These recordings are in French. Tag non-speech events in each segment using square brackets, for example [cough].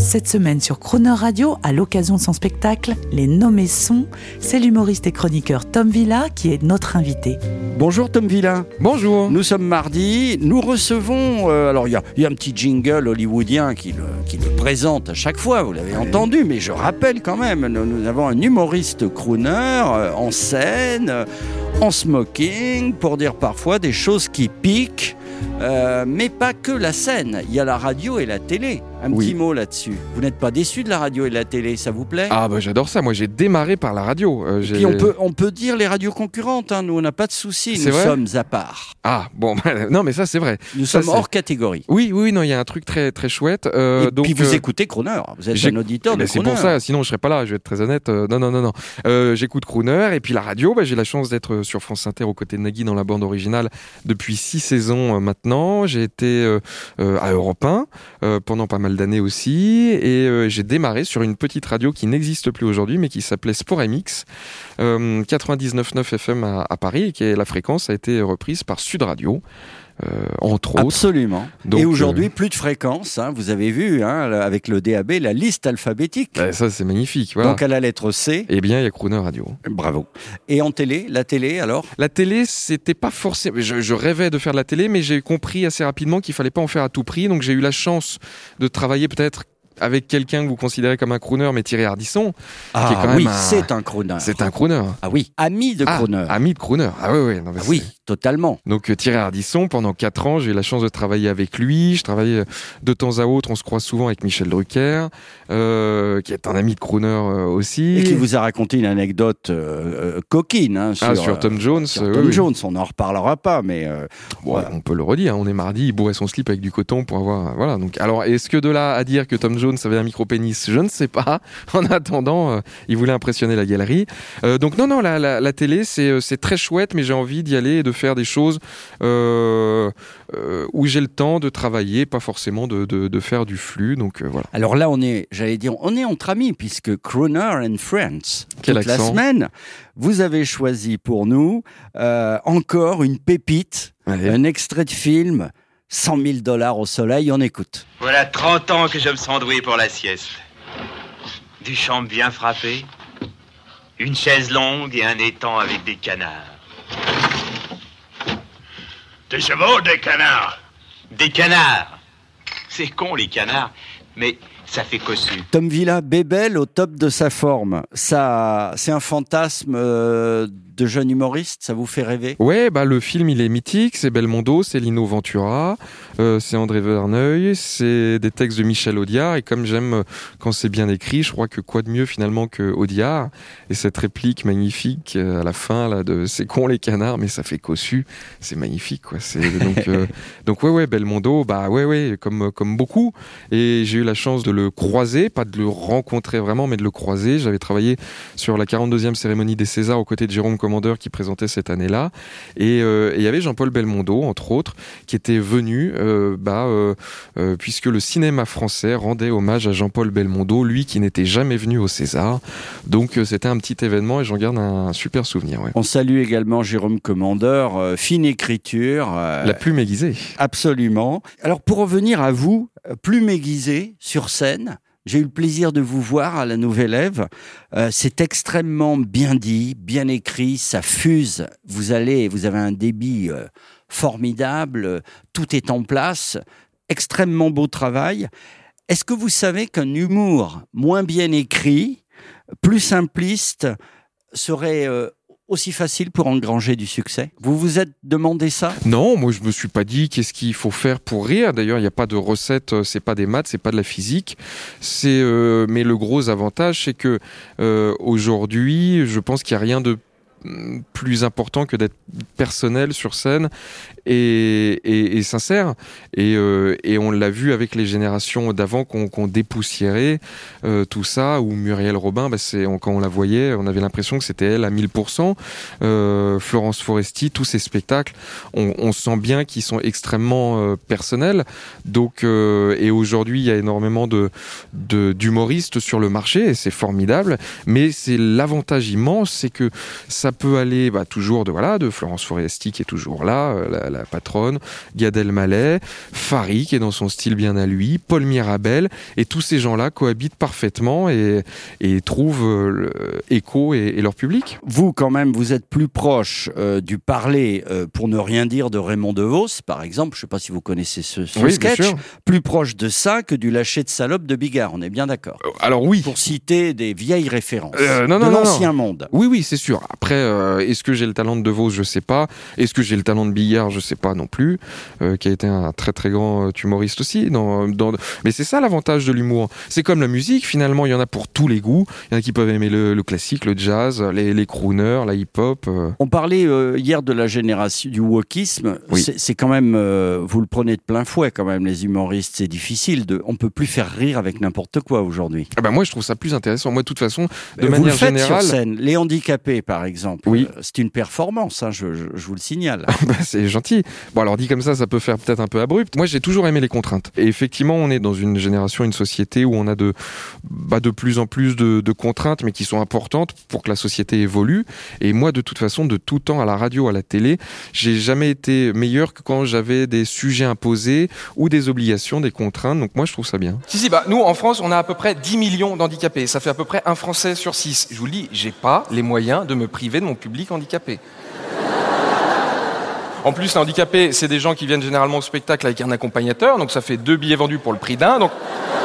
Cette semaine sur Croner Radio, à l'occasion de son spectacle Les Nommés Sons, c'est l'humoriste et chroniqueur Tom Villa qui est notre invité. Bonjour Tom Villain. Bonjour. Nous sommes mardi, nous recevons, euh, alors il y, a- il y a un petit jingle hollywoodien qui le, qui le présente à chaque fois, vous l'avez entendu, mais je rappelle quand même, nous, nous avons un humoriste crooner euh, en scène, euh, en smoking, pour dire parfois des choses qui piquent, euh, mais pas que la scène, il y a la radio et la télé. Un Oui. petit mot là-dessus. Vous n'êtes pas déçu de la radio et de la télé, ça vous plaît? Ah bah j'adore ça, moi j'ai démarré par la radio. Euh, j'ai- Puis on peut, on peut dire les radios concurrentes, hein, nous on n'a pas de souci, C'est nous sommes à part. Ah bon, bah, [laughs] non mais ça c'est vrai. Nous Ça, sommes c'est- hors catégorie. Oui, oui, non, il y a un truc très très chouette. euh, Et donc, puis vous euh, écoutez Croner, vous êtes un auditeur eh ben, de c'est Crooner. pour ça, sinon je serais pas là, je vais être très honnête. Non, non, non, non. J'écoute Crooner et puis la radio, bah, j'ai la chance d'être sur France Inter aux côtés de Nagui dans la bande originale depuis six saisons maintenant. J'ai été à Europe 1 euh, pendant pas mal d'années aussi et euh, j'ai démarré sur une petite radio qui n'existe plus aujourd'hui mais qui s'appelait Sport MX, euh, 99.9 FM à, Paris et la fréquence a été reprise par Sud Radio. Euh, entre autres. Absolument. Donc, et aujourd'hui, euh, plus de fréquences. hein, vous avez vu, hein, avec le DAB, la liste alphabétique. bah, ça c'est magnifique. Voilà. Donc à la lettre C. Eh bien, il y a Crooner Radio. Bravo. Et en télé, la télé alors? La télé, c'était pas forcément. Je, je rêvais de faire de la télé, mais j'ai compris assez rapidement qu'il fallait pas en faire à tout prix. Donc j'ai eu la chance de travailler peut-être avec quelqu'un que vous considérez comme un crooner, mais Thierry Ardisson. Ah Qui est quand même oui, un- c'est un crooner. C'est un crooner. Ah oui, ami de Ah, crooner. ami de crooner. Ah oui, oui. non, Ah oui, totalement. Donc euh, Thierry Ardisson, pendant quatre ans, j'ai eu la chance de travailler avec lui. Je travaillais euh, de temps à autre, on se croise souvent avec Michel Drucker, euh, qui est un ami de crooner euh, aussi. Et qui vous a raconté une anecdote euh, coquine hein, sur, Ah, sur Tom Jones. sur Tom oui, oui. Jones. On n'en reparlera pas, mais Bon, Voilà. On peut le redire, hein, on est mardi, il bourrait son slip avec du coton pour avoir. Voilà. Donc, alors, est-ce que de là à dire que Tom Jones avait un micro-pénis? Je ne sais pas. [laughs] En attendant, il voulait impressionner la galerie. Donc, non, non, la, la- la télé, c'est c'est très chouette, mais j'ai envie d'y aller et de faire des choses euh, euh, où j'ai le temps de travailler, pas forcément de, de- de faire du flux. Donc, euh, voilà. Alors là, on est, j'allais dire, on est entre amis, puisque Crooner and Friends, Quel toute la accent. semaine, vous avez choisi pour nous euh, encore une pépite, Allez. un extrait de film, 100 000 dollars au soleil, on écoute. Voilà 30 ans que je me sens doué pour la sieste. Du champ bien frappé, une chaise longue et un étang avec des canards. Des chevaux, des canards? Des canards C'est con les canards, mais ça fait cossu. Tom Villa, Bébel au top de sa forme. Ça, c'est un fantasme euh, de jeune humoriste, ça vous fait rêver? Ouais, bah le film il est mythique, c'est Belmondo, c'est Lino Ventura, euh, c'est André Verneuil, c'est des textes de Michel Audiard. Et comme j'aime euh, quand c'est bien écrit, je crois que quoi de mieux finalement que Audiard et cette réplique magnifique euh, à la fin là de c'est con les canards mais ça fait cossu, c'est magnifique quoi. C'est donc euh, [laughs] donc ouais ouais Belmondo, bah ouais ouais comme comme beaucoup. Et j'ai eu la chance de le croiser, pas de le rencontrer vraiment mais de le croiser. J'avais travaillé sur la 42e cérémonie des Césars aux côtés de Jérôme Commandeur qui présentait cette année-là. Et euh, et il y avait Jean-Paul Belmondo, entre autres, qui était venu, euh, bah, euh, puisque le cinéma français rendait hommage à Jean-Paul Belmondo, lui qui n'était jamais venu au César. Donc c'était un petit événement et j'en garde un super souvenir. Ouais. On salue également Jérôme Commandeur, fine écriture. La plume aiguisée. Absolument. Alors pour revenir à vous, plus aiguisée sur scène, j'ai eu le plaisir de vous voir à la Nouvelle Ève. Euh, c'est extrêmement bien dit, bien écrit, ça fuse. Vous allez, vous avez un débit euh, formidable, euh, tout est en place, extrêmement beau travail. Est-ce que vous savez qu'un humour moins bien écrit, plus simpliste, serait aussi facile pour engranger du succès Vous vous êtes demandé ça Non, moi je me suis pas dit qu'est-ce qu'il faut faire pour rire. D'ailleurs, il n'y a pas de recette, euh, c'est pas des maths, c'est pas de la physique. C'est euh, mais le gros avantage, c'est que euh, aujourd'hui, je pense qu'il n'y a rien de mm, plus important que d'être personnel sur scène et, sincère. Et, euh, et on l'a vu avec les générations d'avant qu'on dépoussiérait euh, tout ça. Ou Muriel Robin, bah, quand on la voyait, on avait l'impression que c'était elle à 1000%. Euh, Florence Foresti, tous ces spectacles, on, sent bien qu'ils sont extrêmement personnels. Donc, et aujourd'hui, il y a énormément d'humoristes sur le marché et c'est formidable. Mais c'est l'avantage immense, c'est que ça peut aller bah, toujours de voilà de Florence Foresti qui est toujours là, la, la patronne, Gad Elmaleh, Farid qui est dans son style bien à lui, Paul Mirabel et tous ces gens-là cohabitent parfaitement et, et trouvent euh, écho et, et leur public. Vous, quand même, vous êtes plus proche euh, du parler, euh, pour ne rien dire, de Raymond DeVos, par exemple. Je ne sais pas si vous connaissez ce, ce Oui, bien sketch. Plus proche de ça que du lâcher de salope de Bigard. On est bien d'accord. Alors oui. Pour citer des vieilles références non, de non, non, l'ancien monde. Oui, oui, c'est sûr. Après, est-ce que j'ai le talent de De Vos Je sais pas. Est-ce que j'ai le talent de Billard Je sais pas non plus. Euh, qui a été un très très grand euh, humoriste aussi. Dans, dans... Mais c'est ça l'avantage de l'humour. C'est comme la musique. Finalement, il y en a pour tous les goûts. Il y en a qui peuvent aimer le, le classique, le jazz, les, les crooners, la hip-hop. euh. On parlait euh, hier de la génération du wokisme. Oui. C'est quand même, vous le prenez de plein fouet quand même, les humoristes. C'est difficile. De, on peut plus faire rire avec n'importe quoi aujourd'hui. Ah bah moi, je trouve ça plus intéressant. Moi, de toute façon, de vous manière le faites générale, sur scène. Les handicapés, par exemple. Oui. C'est une performance, hein, je, je- je vous le signale. [laughs] Bah, c'est gentil. Bon, alors dit comme ça, ça peut faire peut-être un peu abrupt. Moi, j'ai toujours aimé les contraintes. Et effectivement, on est dans une génération, une société où on a de, bah, de plus en plus de, contraintes, mais qui sont importantes pour que la société évolue. Et moi, de toute façon, de tout temps, à la radio, à la télé, j'ai jamais été meilleur que quand j'avais des sujets imposés ou des obligations, des contraintes. Donc moi, je trouve ça bien. Si, si, bah, nous, en France, on a à peu près 10 millions d'handicapés. Ça fait à peu près un Français sur 6. Je vous le dis, j'ai pas les moyens de me priver de mon public handicapé. En plus, les handicapés, c'est des gens qui viennent généralement au spectacle avec un accompagnateur, donc ça fait deux billets vendus pour le prix d'un.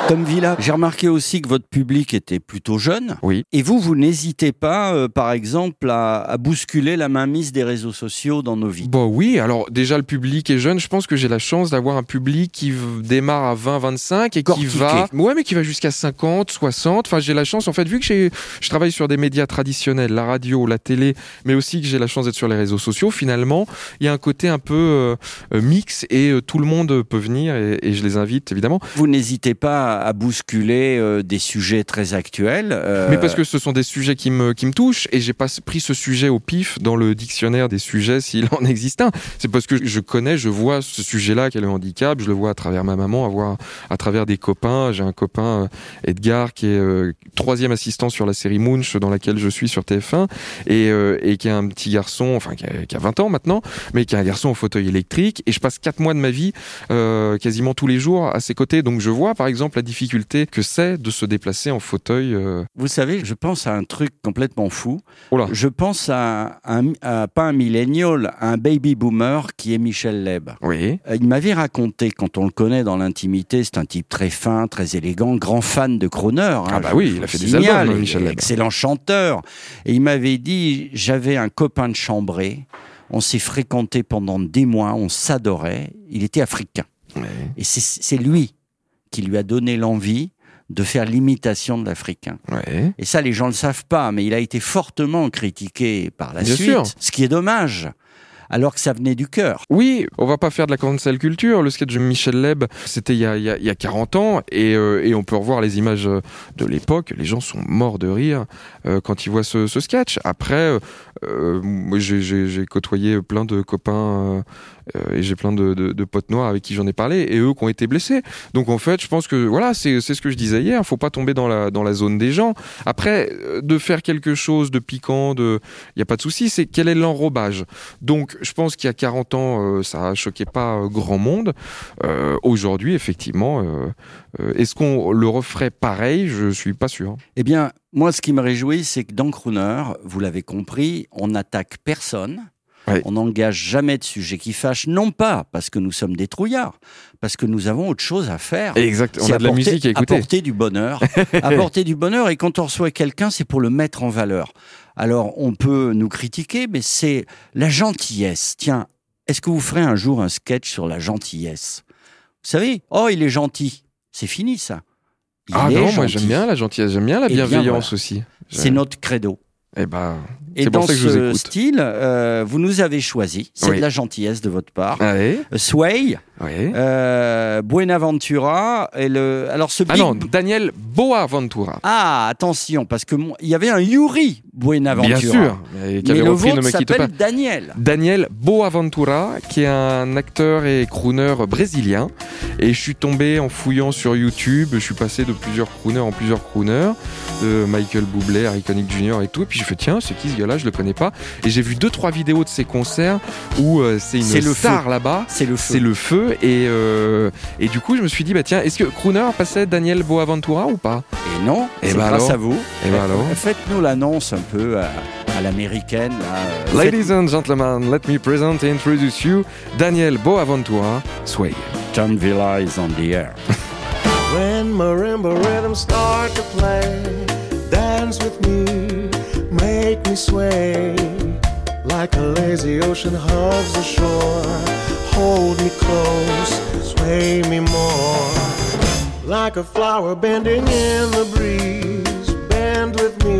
Tom Villa, j'ai remarqué aussi que votre public était plutôt jeune. Oui. Et vous, vous n'hésitez pas, euh, par exemple, à, à bousculer la mainmise des réseaux sociaux dans nos vies. Bon oui, alors déjà le public est jeune, je pense que j'ai la chance d'avoir un public qui démarre à 20 25 et Cortiqué. qui va Ouais, mais qui va jusqu'à 50, 60. Enfin, j'ai la chance en fait vu que j'ai je travaille sur des médias traditionnels, la radio, la télé, mais aussi que j'ai la chance d'être sur les réseaux sociaux, finalement, il y a un côté un peu euh, euh, mix et euh, tout le monde peut venir et, et je les invite évidemment. Vous n'hésitez pas à bousculer euh, des sujets très actuels. euh, Mais parce que ce sont des sujets qui me, qui me touchent et j'ai pas pris ce sujet au pif dans le dictionnaire des sujets [laughs] s'il en existe un. C'est parce que je connais, je vois ce sujet-là qui est le handicap, je le vois à travers ma maman, à, voir, à travers des copains. J'ai un copain, euh, Edgar, qui est troisième assistant sur la série Munch dans laquelle je suis sur TF1 et, et qui est un petit garçon, enfin qui a, qui a 20 ans maintenant, mais qui est un garçon au fauteuil électrique et je passe quatre mois de ma vie quasiment tous les jours à ses côtés. Donc je vois par exemple la difficulté que c'est de se déplacer en fauteuil. euh, Vous savez, je pense à un truc complètement fou. Oh là. Je pense à, un, à- pas un millénial, à un baby boomer qui est Michel Leb. Oui. Euh, Il m'avait raconté, quand on le connaît dans l'intimité, c'est un type très fin, très élégant, grand fan de Croner. hein, Ah bah oui, il a fait des albums, et Michel Leb. Excellent chanteur. Et il m'avait dit, j'avais un copain de chambré, on s'est fréquenté pendant des mois, on s'adorait, il était africain. Et c'est lui qui lui a donné l'envie de faire l'imitation de l'Africain. Ouais. Et ça, les gens ne le savent pas, mais il a été fortement critiqué par la Bien suite, sûr. ce qui est dommage, alors que ça venait du cœur. Oui, on va pas faire de la cancel culture. Le sketch de Michel Leb, c'était il y a, il y a- il y a 40 ans, et, euh, et on peut revoir les images de l'époque. Les gens sont morts de rire euh, quand ils voient ce, ce sketch. Après, euh, moi, j'ai- côtoyé plein de copains euh, euh, et j'ai plein de, de- de potes noirs avec qui j'en ai parlé, et eux qui ont été blessés. Donc en fait, je pense que voilà, c'est c'est ce que je disais hier. Faut pas tomber dans la dans la zone des gens. Après, euh, de faire quelque chose de piquant, de, il y a pas de souci. C'est quel est l'enrobage. Donc je pense qu'il y a 40 ans, euh, ça choquait pas euh, grand monde. Euh, Aujourd'hui, effectivement, euh, euh, est-ce qu'on le referait pareil? Je suis pas sûr. Eh bien, moi, ce qui me réjouit, c'est que dans Crooner, vous l'avez compris, on n'attaque personne. On n'engage jamais de sujet qui fâche, non pas parce que nous sommes des trouillards, parce que nous avons autre chose à faire. Exact. On a de la apporter- musique à écouter. Apporter du bonheur. [laughs] apporter du bonheur. Et quand on reçoit quelqu'un, c'est pour le mettre en valeur. Alors, on peut nous critiquer, mais c'est la gentillesse. Tiens, est-ce que vous ferez un jour un sketch sur la gentillesse? Vous savez, oh, il est gentil. C'est fini, ça. Il Ah non, moi j'aime bien la gentillesse, j'aime bien la Eh bien, bienveillance voilà. aussi. C'est notre credo. Eh ben, Et dans je vous ce style, euh, vous nous avez choisi, c'est Oui. de la gentillesse de votre part. Allez, Euh, Sway, oui. euh, Buenaventura et le. Alors ce Ah non, Daniel Boaventura. Ah, attention, parce que mon- il y avait un Yuri Buenaventura. Bien sûr, mais Mais avait le vôtre s'appelle Daniel. Daniel Boaventura, qui est un acteur et crooner brésilien. Et je suis tombé en fouillant sur YouTube. Je suis passé de plusieurs crooners en plusieurs crooners, de Michael Bublé, Harry Connick Jr. et tout. Et puis je fais tiens, c'est qui ce gars-là? Je le connais pas. Et j'ai vu deux trois vidéos de ses concerts où euh, c'est C'est une le star là-bas. C'est le C'est feu. le feu et euh, et du coup je me suis dit bah tiens est-ce que crooner passait Daniel Boaventura ou pas? Et non, Et c'est bah grâce alors à vous. Et ben alors Faites-nous l'annonce un peu à, à l'américaine. Ladies and gentlemen, let me present and introduce you Daniel Boaventura Sway. Tom Villa is on the air. [laughs] When marimba rhythms start to play, dance with me, make me sway. Like a lazy ocean hugs the shore, hold me close, sway me more. Like a flower bending in the breeze, bend with me,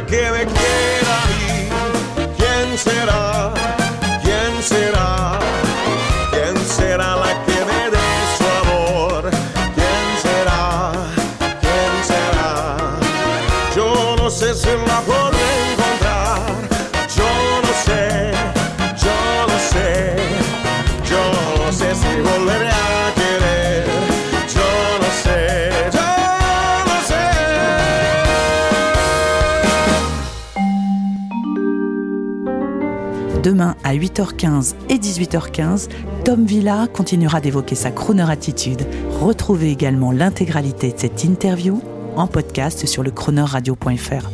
Será la à 8h15 et 18h15, Tom Villa continuera d'évoquer sa crooner attitude. Retrouvez également l'intégralité de cette interview en podcast sur le chroneurradio.fr.